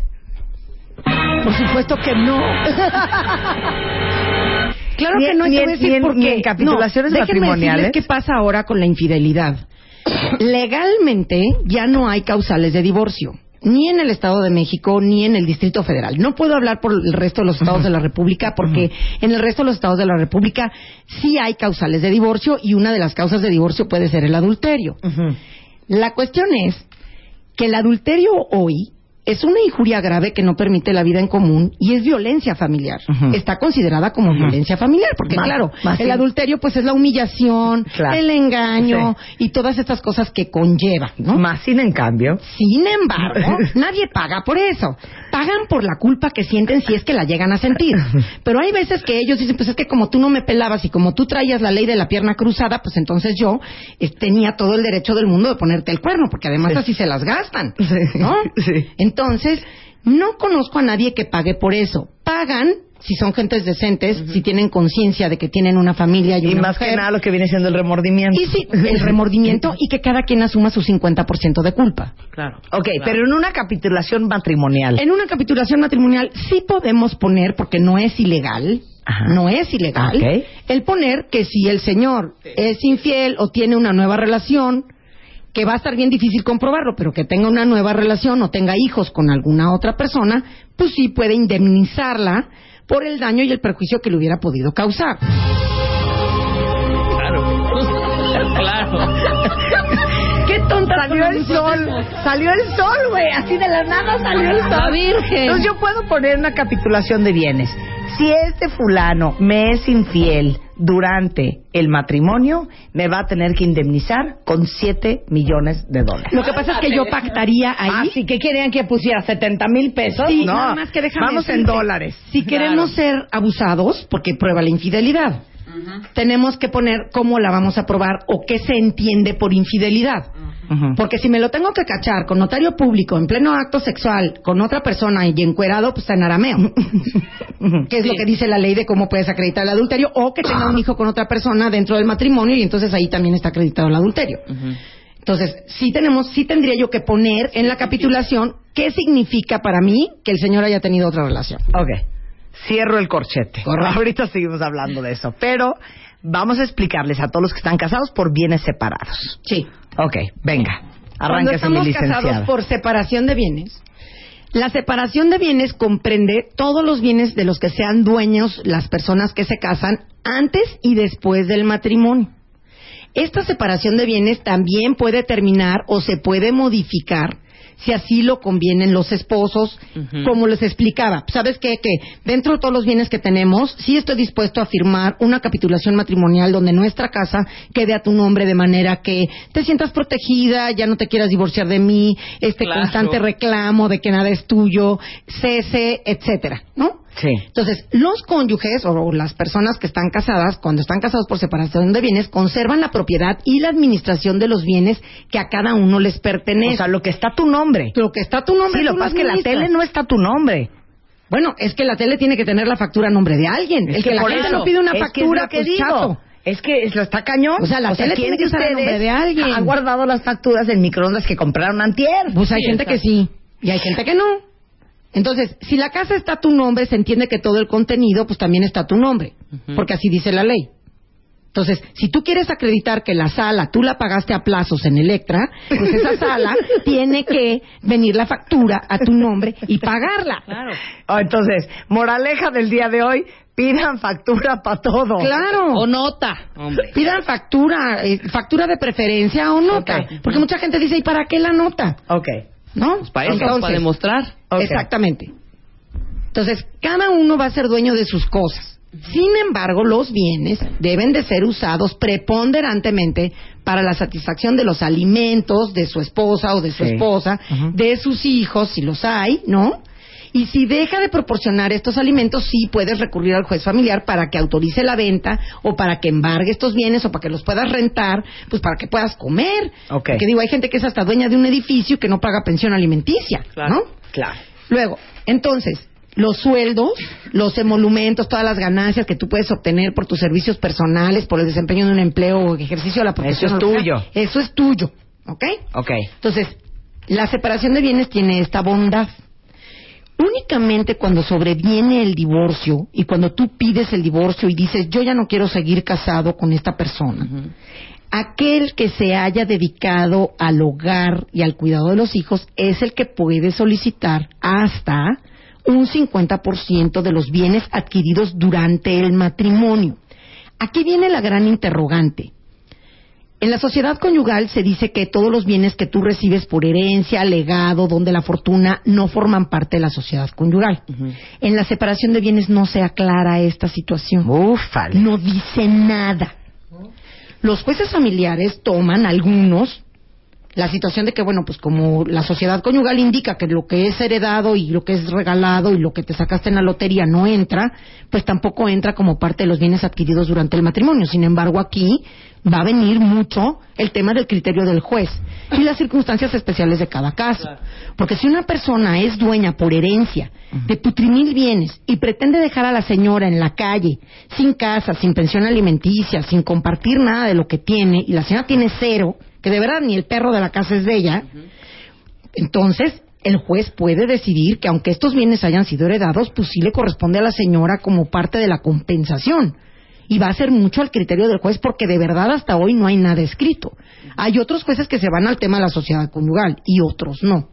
Por supuesto que no. Claro Ni que no, y ni te voy a en- decir en- por ni qué. en capitulaciones no, matrimoniales. qué pasa ahora con la infidelidad. Legalmente ya no hay causales de divorcio. Ni en el Estado de México, ni en el Distrito Federal. No puedo hablar por el resto de los estados de la República, porque en el resto de los estados de la República sí hay causales de divorcio y una de las causas de divorcio puede ser el adulterio. La cuestión es que el adulterio hoy es una injuria grave que no permite la vida en común y es violencia familiar. Está considerada como violencia familiar, porque Más- claro, más el sí. adulterio pues es la humillación, Claro. el engaño y todas estas cosas que conlleva, ¿no? Más sin en cambio, Sin embargo, nadie paga por eso. Pagan por la culpa que sienten si es que la llegan a sentir. Pero hay veces que ellos dicen, pues es que como tú no me pelabas y como tú traías la ley de la pierna cruzada, pues entonces yo eh, tenía todo el derecho del mundo de ponerte el cuerno, porque además Sí. así se las gastan. ¿no? Sí. Entonces, no conozco a nadie que pague por eso. Pagan si son gentes decentes, si tienen conciencia de que tienen una familia y, y una más que nada lo que viene siendo el remordimiento. Y sí, el remordimiento y que cada quien asuma su 50% de culpa. Claro. Ok, Claro. pero en una capitulación matrimonial. En una capitulación matrimonial sí podemos poner, porque no es ilegal, Ajá. no es ilegal, Ok. el poner que si el señor es infiel o tiene una nueva relación, que va a estar bien difícil comprobarlo, pero que tenga una nueva relación o tenga hijos con alguna otra persona, pues sí puede indemnizarla por el daño y el perjuicio que le hubiera podido causar. Claro. claro. ¡Qué tonta! Salió el sol, salió el sol, güey, así de la nada salió el sol. La Virgen. Entonces yo puedo poner una capitulación de bienes. Si este fulano me es infiel durante el matrimonio, me va a tener que indemnizar con 7 millones de dólares. Lo que pasa es que yo pactaría ahí. Ah, sí, que querían que pusiera 70 mil pesos. Sí, no, nada más que déjame vamos en dólares. Si queremos ser abusados, porque prueba la infidelidad, tenemos que poner cómo la vamos a probar o qué se entiende por infidelidad. Porque si me lo tengo que cachar con notario público en pleno acto sexual con otra persona y encuerado, pues está en arameo. que es lo que dice la ley de cómo puedes acreditar el adulterio o que tenga un hijo con otra persona dentro del matrimonio y entonces ahí también está acreditado el adulterio. Entonces, sí tenemos, sí tendría yo que poner en la capitulación qué significa para mí que el señor haya tenido otra relación. Ok. Cierro el corchete. Correcto. Ahorita seguimos hablando de eso. Pero vamos a explicarles a todos los que están casados por bienes separados. Sí. Ok, venga. Cuando estamos licenciada. casados por separación de bienes, La separación de bienes comprende todos los bienes de los que sean dueños las personas que se casan antes y después del matrimonio. Esta separación de bienes también puede terminar o se puede modificar si así lo convienen los esposos, como les explicaba. ¿Sabes qué? Que dentro de todos los bienes que tenemos, sí estoy dispuesto a firmar una capitulación matrimonial donde nuestra casa quede a tu nombre de manera que te sientas protegida, ya no te quieras divorciar de mí, este Claro. constante reclamo de que nada es tuyo, cese, etcétera, ¿no? Sí. Entonces, los cónyuges o las personas que están casadas, cuando están casados por separación de bienes, conservan la propiedad y la administración de los bienes que a cada uno les pertenece. O sea, lo que está a tu nombre. lo que está a tu nombre. Sí, lo que pasa es que la tele no está a tu nombre. Bueno, es que la tele tiene que tener la factura a nombre de alguien. Es el que, la gente eso, no pide una es que es factura, lo que pues digo. chato. Es que es- lo está cañón. O sea, la tele ¿quién tiene que estar a nombre de alguien. Ha guardado las facturas del microondas que compraron antier. Pues hay Sí, gente que sí y hay gente que no. Entonces, si la casa está a tu nombre, se entiende que todo el contenido pues también está a tu nombre, porque así dice la ley. Entonces, si tú quieres acreditar que la sala tú la pagaste a plazos en Electra, pues esa sala tiene que venir la factura a tu nombre y pagarla. Claro. Oh, entonces, moraleja del día de hoy, pidan factura para todo. Claro. O nota, hombre. Pidan factura, eh, factura de preferencia o nota. Porque mucha gente dice, ¿y para qué la nota? Ok. ¿No? Pues Para eso, Entonces, para demostrar. Exactamente. Entonces, cada uno va a ser dueño de sus cosas. Sin embargo, los bienes deben de ser usados preponderantemente para la satisfacción de los alimentos de su esposa o de su Sí. esposa, de sus hijos, si los hay, ¿no? Y si deja de proporcionar estos alimentos, sí puedes recurrir al juez familiar para que autorice la venta o para que embargue estos bienes o para que los puedas rentar, pues para que puedas comer. Ok. Porque digo, hay gente que es hasta dueña de un edificio que no paga pensión alimenticia, Claro. ¿no? Claro. Luego, entonces, los sueldos, los emolumentos, todas las ganancias que tú puedes obtener por tus servicios personales, por el desempeño de un empleo o ejercicio de la profesión. Eso es tuyo. Eso es tuyo, ¿ok? Ok. Entonces, la separación de bienes tiene esta bondad. Únicamente cuando sobreviene el divorcio y cuando tú pides el divorcio y dices, yo ya no quiero seguir casado con esta persona, aquel que se haya dedicado al hogar y al cuidado de los hijos es el que puede solicitar hasta un 50% de los bienes adquiridos durante el matrimonio. Aquí viene la gran interrogante. En la sociedad conyugal se dice que todos los bienes que tú recibes por herencia, legado, donde la fortuna no forman parte de la sociedad conyugal. En la separación de bienes no se aclara esta situación. Ufale. No dice nada. Los jueces familiares toman algunos la situación de que, bueno, pues como la sociedad conyugal indica que lo que es heredado y lo que es regalado y lo que te sacaste en la lotería no entra, pues tampoco entra como parte de los bienes adquiridos durante el matrimonio. Sin embargo, aquí va a venir mucho el tema del criterio del juez y las circunstancias especiales de cada caso. Porque si una persona es dueña por herencia de putrimil bienes y pretende dejar a la señora en la calle, sin casa, sin pensión alimenticia, sin compartir nada de lo que tiene, y la señora tiene cero, que de verdad ni el perro de la casa es de ella, entonces el juez puede decidir que aunque estos bienes hayan sido heredados, pues sí le corresponde a la señora como parte de la compensación. Y va a ser mucho al criterio del juez porque de verdad hasta hoy no hay nada escrito. Hay otros jueces que se van al tema de la sociedad conyugal y otros no.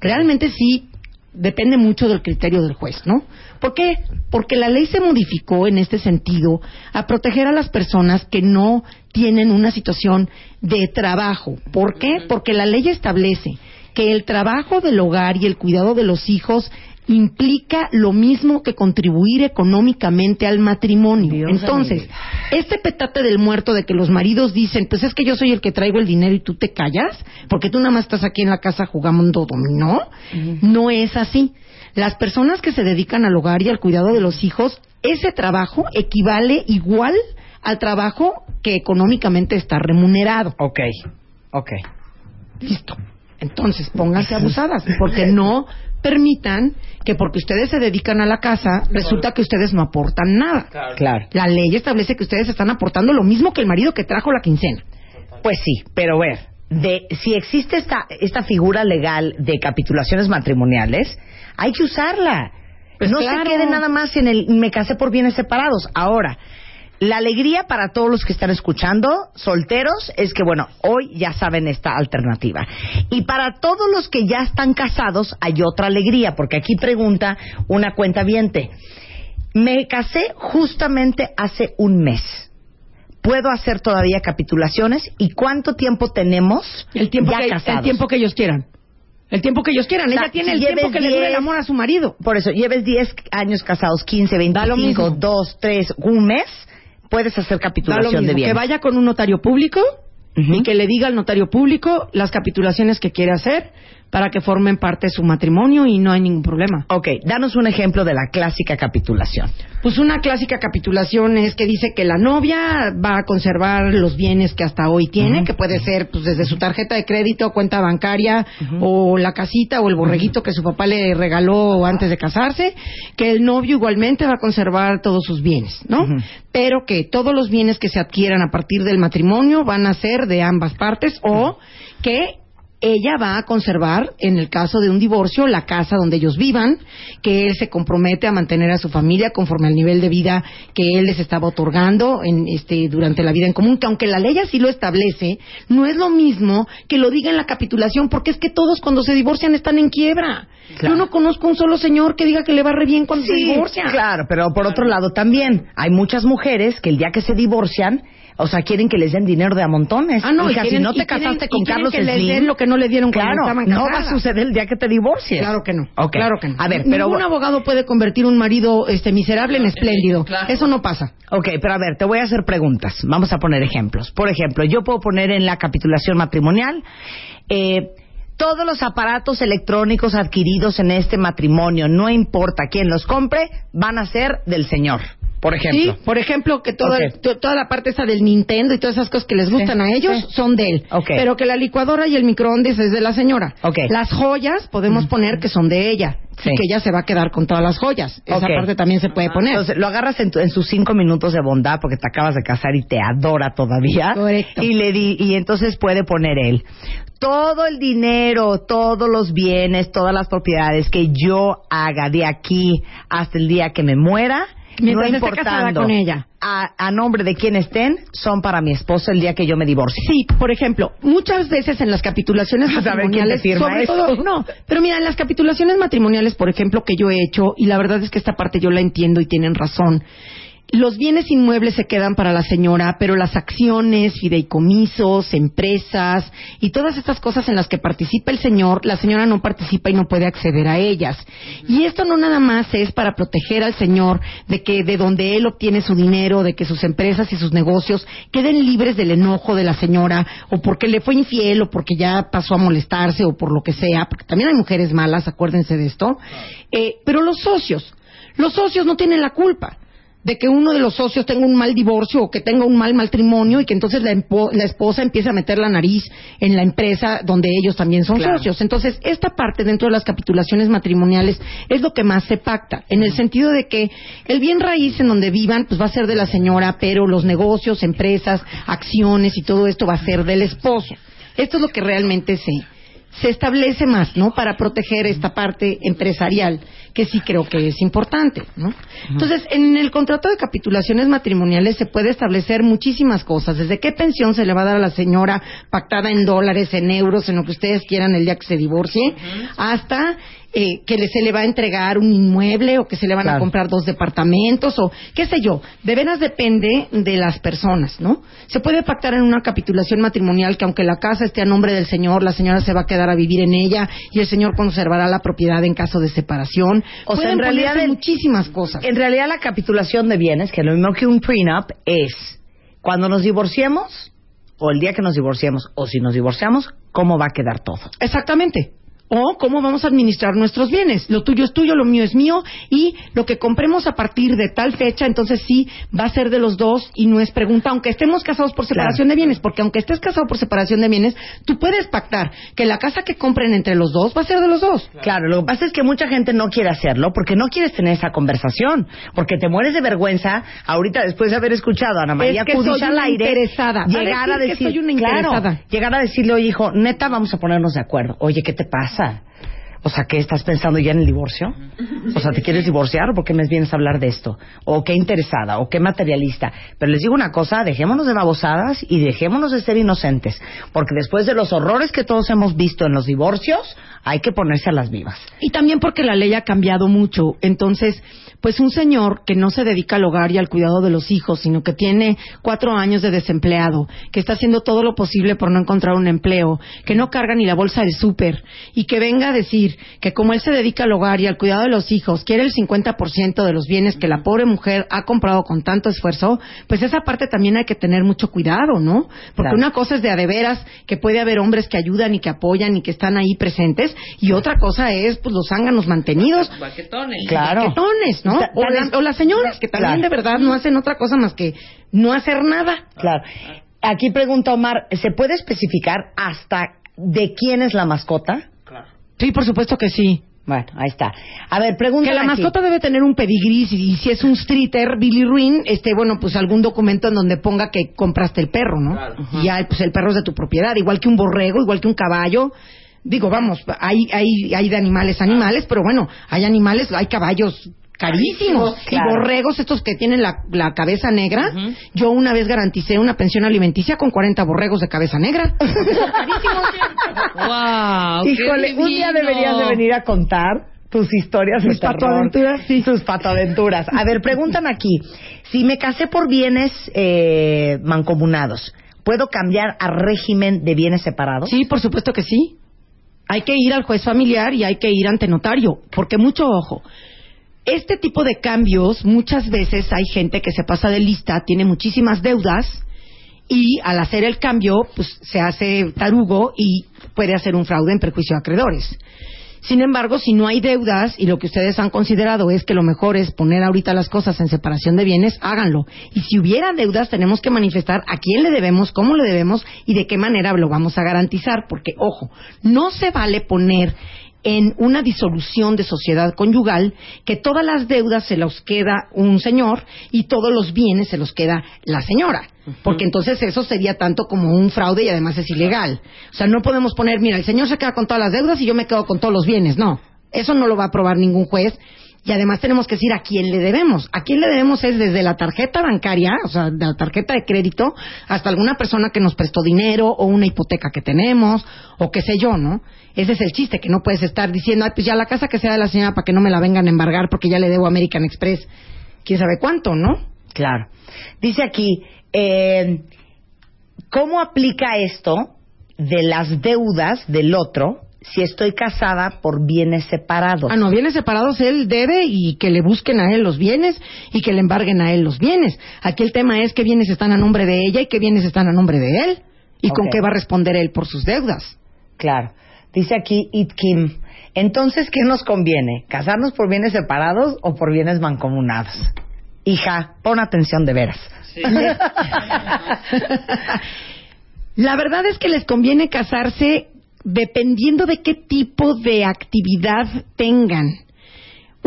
Realmente sí depende mucho del criterio del juez, ¿no? ¿Por qué? Porque la ley se modificó en este sentido a proteger a las personas que no tienen una situación de trabajo. ¿Por qué? Porque la ley establece que el trabajo del hogar y el cuidado de los hijos implica lo mismo que contribuir económicamente al matrimonio. Dios Entonces, este petate del muerto de que los maridos dicen, pues es que yo soy el que traigo el dinero y tú te callas, porque tú nada más estás aquí en la casa jugando dominó, no es así. Las personas que se dedican al hogar y al cuidado de los hijos, ese trabajo equivale igual al trabajo que económicamente está remunerado. Ok. Ok. Listo. Entonces, pónganse abusadas, porque no permitan que porque ustedes se dedican a la casa, resulta que ustedes no aportan nada. Claro. La ley establece que ustedes están aportando lo mismo que el marido que trajo la quincena. Pues sí, pero ver, de si existe esta esta figura legal de capitulaciones matrimoniales, hay que usarla. Pues no claro. se quede nada más en el me casé por bienes separados. Ahora, la alegría para todos los que están escuchando, solteros, es que, bueno, hoy ya saben esta alternativa. Y para todos los que ya están casados, hay otra alegría, porque aquí pregunta una cuenta viente. Me casé justamente hace un mes. ¿Puedo hacer todavía capitulaciones? ¿Y cuánto tiempo tenemos El tiempo, ya que, casados? el tiempo que ellos quieran. El tiempo que ellos quieran. O sea, Ella tiene si el tiempo que le dure el 10, amor a su marido. Por eso, lleves 10 años casados, 15, lo 25, mismo. 2, 3, un mes, puedes hacer capitulación de bienes. que vaya con un notario público y que le diga al notario público las capitulaciones que quiere hacer para que formen parte de su matrimonio y no hay ningún problema. Ok, danos un ejemplo de la clásica capitulación. Pues una clásica capitulación es que dice que la novia va a conservar los bienes que hasta hoy tiene, que puede ser pues desde su tarjeta de crédito, cuenta bancaria o la casita o el borreguito que su papá le regaló antes de casarse, que el novio igualmente va a conservar todos sus bienes, ¿no? Pero que todos los bienes que se adquieran a partir del matrimonio van a ser de ambas partes o que ella va a conservar, en el caso de un divorcio, la casa donde ellos vivan, que él se compromete a mantener a su familia conforme al nivel de vida que él les estaba otorgando en, este, durante la vida en común, que aunque la ley así lo establece, no es lo mismo que lo diga en la capitulación, porque es que todos cuando se divorcian están en quiebra. Claro. Yo no conozco un solo señor que diga que le va re bien cuando se divorcia. claro, pero por otro lado también hay muchas mujeres que el día que se divorcian, o sea, quieren que les den dinero de a montones. Ah, no, y Hija, si quieren- no y te quieren- casaste y con quieren Carlos que les Slim, den lo que no le dieron cuando claro, estaban no va a suceder el día que te divorcies. Claro que no. Ok. Claro que no. A ver, Ningún pero abogado puede convertir un marido este miserable en espléndido. Claro. Eso no pasa. Ok, pero a ver, te voy a hacer preguntas. Vamos a poner ejemplos. Por ejemplo, yo puedo poner en la capitulación matrimonial eh, todos los aparatos electrónicos adquiridos en este matrimonio, no importa quién los compre, van a ser del señor. Por ejemplo. Sí, por ejemplo, que toda, la parte esa del Nintendo y todas esas cosas que les gustan a ellos sí. son de él. Ok. Pero que la licuadora y el microondas es de la señora. Ok. Las joyas podemos poner que son de ella. Sí. Y que ella se va a quedar con todas las joyas. Esa parte también se puede poner. Entonces, lo agarras en, tu- en sus cinco minutos de bondad porque te acabas de casar y te adora todavía. Correcto. Y le di, y entonces puede poner él todo el dinero, todos los bienes, todas las propiedades que yo haga de aquí hasta el día que me muera, Mientras no importando con ella. A, a nombre de quien estén, son para mi esposo el día que yo me divorcie. Sí, por ejemplo, muchas veces en las capitulaciones matrimoniales, sobre todo, no, pero mira, en las capitulaciones matrimoniales, por ejemplo, que yo he hecho, y la verdad es que esta parte yo la entiendo y tienen razón. Los bienes inmuebles se quedan para la señora, pero las acciones, fideicomisos, empresas y todas estas cosas en las que participa el señor, la señora no participa y no puede acceder a ellas. Y esto no nada más es para proteger al señor de que de donde él obtiene su dinero, de que sus empresas y sus negocios queden libres del enojo de la señora o porque le fue infiel o porque ya pasó a molestarse o por lo que sea, porque también hay mujeres malas, acuérdense de esto. Eh, pero los socios, los socios no tienen la culpa de que uno de los socios tenga un mal divorcio o que tenga un mal matrimonio y que entonces la, esposa empiece a meter la nariz en la empresa donde ellos también son Claro. socios. Entonces, esta parte dentro de las capitulaciones matrimoniales es lo que más se pacta, en el sentido de que el bien raíz en donde vivan pues va a ser de la señora, pero los negocios, empresas, acciones y todo esto va a ser del esposo. Esto es lo que realmente se se establece más, ¿no? Para proteger esta parte empresarial, que sí creo que es importante, ¿no? Entonces, en el contrato de capitulaciones matrimoniales se puede establecer muchísimas cosas, desde qué pensión se le va a dar a la señora pactada en dólares, en euros, en lo que ustedes quieran el día que se divorcie, hasta eh, que se le va a entregar un inmueble o que se le van a comprar dos departamentos o qué sé yo. De veras depende de las personas, ¿no? Se puede pactar en una capitulación matrimonial que aunque la casa esté a nombre del señor, la señora se va a quedar a vivir en ella y el señor conservará la propiedad en caso de separación. O sea, Pueden en realidad muchísimas cosas. En realidad la capitulación de bienes, que es lo mismo que un prenup, es cuando nos divorciemos, o el día que nos divorciemos, o si nos divorciamos, cómo va a quedar todo. Exactamente. O cómo vamos a administrar nuestros bienes. Lo tuyo es tuyo, lo mío es mío. Y lo que compremos a partir de tal fecha, entonces sí, va a ser de los dos y no es pregunta, aunque estemos casados por separación de bienes. Porque aunque estés casado por separación de bienes, tú puedes pactar que la casa que compren entre los dos va a ser de los dos. Claro, lo que pasa es que mucha gente no quiere hacerlo porque no quieres tener esa conversación, porque te mueres de vergüenza ahorita después de haber escuchado a Ana María Es que soy al una aire, interesada. A llegar a decir que soy una claro, interesada. llegar a decirle, oye hijo, neta, vamos a ponernos de acuerdo. Oye, ¿qué te pasa? 자 O sea, ¿qué estás pensando ya en el divorcio? O sea, ¿te quieres divorciar o por qué me vienes a hablar de esto? O qué interesada, o qué materialista. Pero les digo una cosa, dejémonos de babosadas y dejémonos de ser inocentes. Porque después de los horrores que todos hemos visto en los divorcios, hay que ponerse a las vivas. Y también porque la ley ha cambiado mucho. Entonces, pues un señor que no se dedica al hogar y al cuidado de los hijos, sino que tiene cuatro años de desempleado, que está haciendo todo lo posible por no encontrar un empleo, que no carga ni la bolsa de súper, y que venga a decir que como él se dedica al hogar y al cuidado de los hijos, quiere el 50% de los bienes que la pobre mujer ha comprado con tanto esfuerzo, pues esa parte también hay que tener mucho cuidado, ¿no? Porque Claro. una cosa es de a de veras que puede haber hombres que ayudan y que apoyan y que están ahí presentes, y otra cosa es pues los zánganos mantenidos Baquetones. Claro. baquetones, ¿no? O, vez- o las señoras que también Claro. de verdad no hacen otra cosa más que no hacer nada. Claro. Aquí pregunta Omar, ¿se puede especificar hasta de quién es la mascota? Sí, por supuesto que sí. Bueno, ahí está. A ver, pregunta Que la mascota debe tener un pedigrí y, y si es un streeter, Billy Ruin, este, bueno, pues algún documento en donde ponga que compraste el perro, ¿no? Y ya, pues el perro es de tu propiedad, igual que un borrego, igual que un caballo. Digo, vamos, hay, hay, hay de animales, animales, pero bueno, hay animales, hay caballos carísimos Claro. y borregos estos que tienen la, la cabeza negra. Yo una vez garanticé una pensión alimenticia con 40 borregos de cabeza negra. ¡Wow! qué Híjole, un día deberías de venir a contar tus historias terror. patoaventuras, sí. Tus patoaventuras. A ver, preguntan aquí. Si me casé por bienes eh, mancomunados, ¿puedo cambiar a régimen de bienes separados? Sí, por supuesto que sí. Hay que ir al juez familiar y hay que ir ante notario, porque mucho ojo. Este tipo de cambios, muchas veces hay gente que se pasa de lista, tiene muchísimas deudas y al hacer el cambio, pues se hace tarugo y puede hacer un fraude en perjuicio de acreedores. Sin embargo, si no hay deudas y lo que ustedes han considerado es que lo mejor es poner ahorita las cosas en separación de bienes, háganlo. Y si hubiera deudas, tenemos que manifestar a quién le debemos, cómo le debemos y de qué manera lo vamos a garantizar. Porque, ojo, no se vale poner en una disolución de sociedad conyugal que todas las deudas se los queda un señor y todos los bienes se los queda la señora. Porque entonces eso sería tanto como un fraude y además es ilegal. O sea, no podemos poner, mira, el señor se queda con todas las deudas y yo me quedo con todos los bienes. No, eso no lo va a aprobar ningún juez. Y además tenemos que decir a quién le debemos. A quién le debemos es desde la tarjeta bancaria, o sea, de la tarjeta de crédito, hasta alguna persona que nos prestó dinero o una hipoteca que tenemos o qué sé yo, ¿no? Ese es el chiste, que no puedes estar diciendo, ay, pues ya la casa que sea de la señora para que no me la vengan a embargar porque ya le debo a American Express. ¿Quién sabe cuánto, no? Claro. Dice aquí, eh, ¿cómo aplica esto de las deudas del otro si estoy casada por bienes separados? Ah, no, bienes separados él debe y que le busquen a él los bienes y que le embarguen a él los bienes. Aquí el tema es qué bienes están a nombre de ella y qué bienes están a nombre de él y con qué va a responder él por sus deudas. Claro. Dice aquí It Kim. Entonces, ¿qué nos conviene? ¿Casarnos por bienes separados o por bienes mancomunados? Hija, pon atención de veras. La verdad es que les conviene casarse dependiendo de qué tipo de actividad tengan.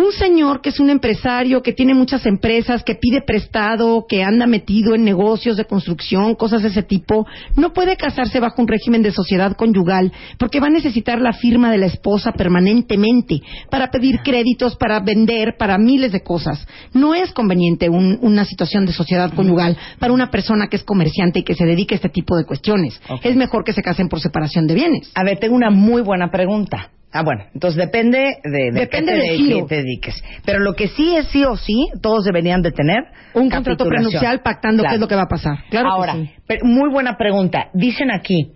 Un señor que es un empresario, que tiene muchas empresas, que pide prestado, que anda metido en negocios de construcción, cosas de ese tipo, no puede casarse bajo un régimen de sociedad conyugal porque va a necesitar la firma de la esposa permanentemente para pedir créditos, para vender, para miles de cosas. No es conveniente un- una situación de sociedad conyugal para una persona que es comerciante y que se dedique a este tipo de cuestiones. Es mejor que se casen por separación de bienes. A ver, tengo una muy buena pregunta. Ah, bueno, entonces depende de, de Depende qué te, del de- giro. que te dediques. Pero lo que sí es sí o sí, todos deberían de tener Un contrato prenupcial pactando Claro. qué es lo que va a pasar. Claro que Ahora, sí. pero muy buena pregunta. Dicen aquí,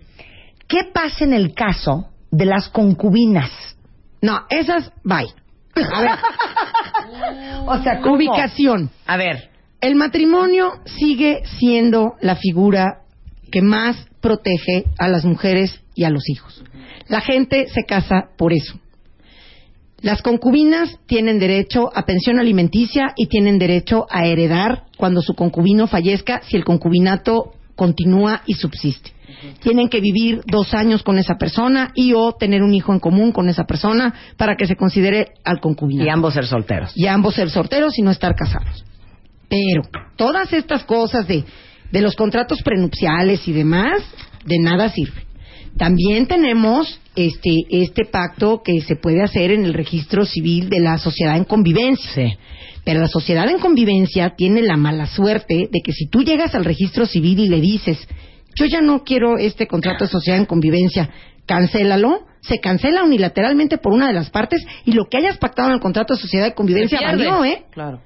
¿qué pasa en el caso de las concubinas? No, esas, bye. A ver, O sea, ¿cómo? ubicación. A ver, El matrimonio sigue siendo la figura que más protege a las mujeres y a los hijos. La gente se casa por eso. Las concubinas tienen derecho a pensión alimenticia y tienen derecho a heredar cuando su concubino fallezca si el concubinato continúa y subsiste. Tienen que vivir dos años con esa persona y o tener un hijo en común con esa persona para que se considere al concubinato y ambos ser solteros. y ambos ser solteros y no estar casados. Pero todas estas cosas de, de los contratos prenupciales y demás, de nada sirve. También tenemos este, este pacto que se puede hacer en el registro civil de la sociedad en convivencia. Pero la sociedad en convivencia tiene la mala suerte de que si tú llegas al registro civil y le dices, yo ya no quiero este contrato de sociedad en convivencia, cancélalo, se cancela unilateralmente por una de las partes y lo que hayas pactado en el contrato de sociedad de convivencia valió, ¿eh? Claro.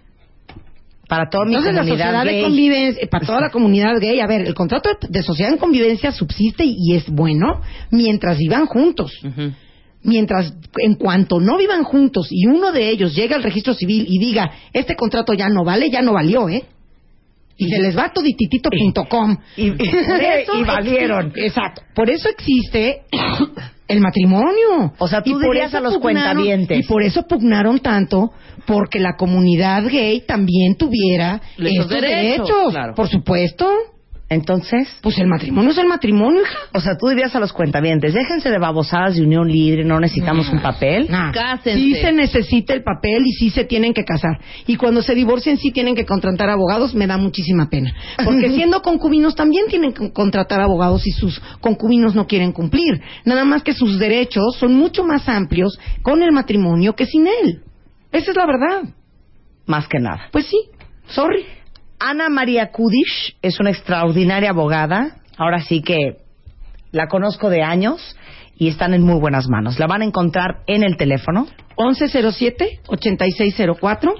Para toda mi Entonces la sociedad de convivencia, para toda la comunidad gay, a ver, el contrato de sociedad en convivencia subsiste y es bueno mientras vivan juntos. Mientras, en cuanto no vivan juntos y uno de ellos llega al registro civil y diga, este contrato ya no vale, ya no valió, ¿eh? Y se les va todititito.com. Y- y- y valieron. Exacto. Por eso existe el matrimonio. O sea, tú Y por dirías eso a los pugnaron- cuentavientes. Y por eso pugnaron tanto, porque la comunidad gay también tuviera estos derechos, derechos. claro. Por supuesto. Entonces, Pues el matrimonio es el matrimonio, hija. o sea, tú dirías a los cuentavientes, déjense de babosadas de unión libre, no necesitamos un papel. Nah. Cásense. Sí se necesita el papel y sí se tienen que casar. Y cuando se divorcien sí tienen que contratar abogados, me da muchísima pena. Porque siendo concubinos también tienen que contratar abogados y sus concubinos no quieren cumplir. Nada más que sus derechos son mucho más amplios con el matrimonio que sin él. Esa es la verdad. Más que nada. Pues sí, sorry. Ana María Kudish es una extraordinaria abogada. Ahora sí que la conozco de años y están en muy buenas manos. La van a encontrar en el teléfono 1107-8604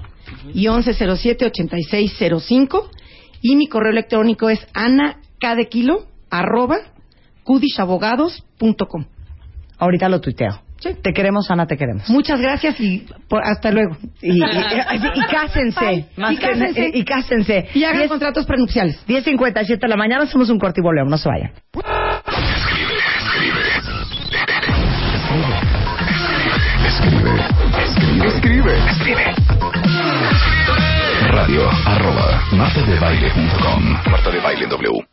y 1107-8605 y mi correo electrónico es anakadekilo arroba kudishabogados.com. Ahorita lo tuiteo. Te queremos, Ana, te queremos. Muchas gracias y por- hasta luego. Y, y- y- y cásense. Más y que- cásense. y cásense. Y hagan Diez- contratos prenupciales. 10.57 de la mañana hacemos un corte y volvemos. No se vayan. Escribe, escribe, escribe, escribe. Radio arroba martadebaile.com Marta de Baile W.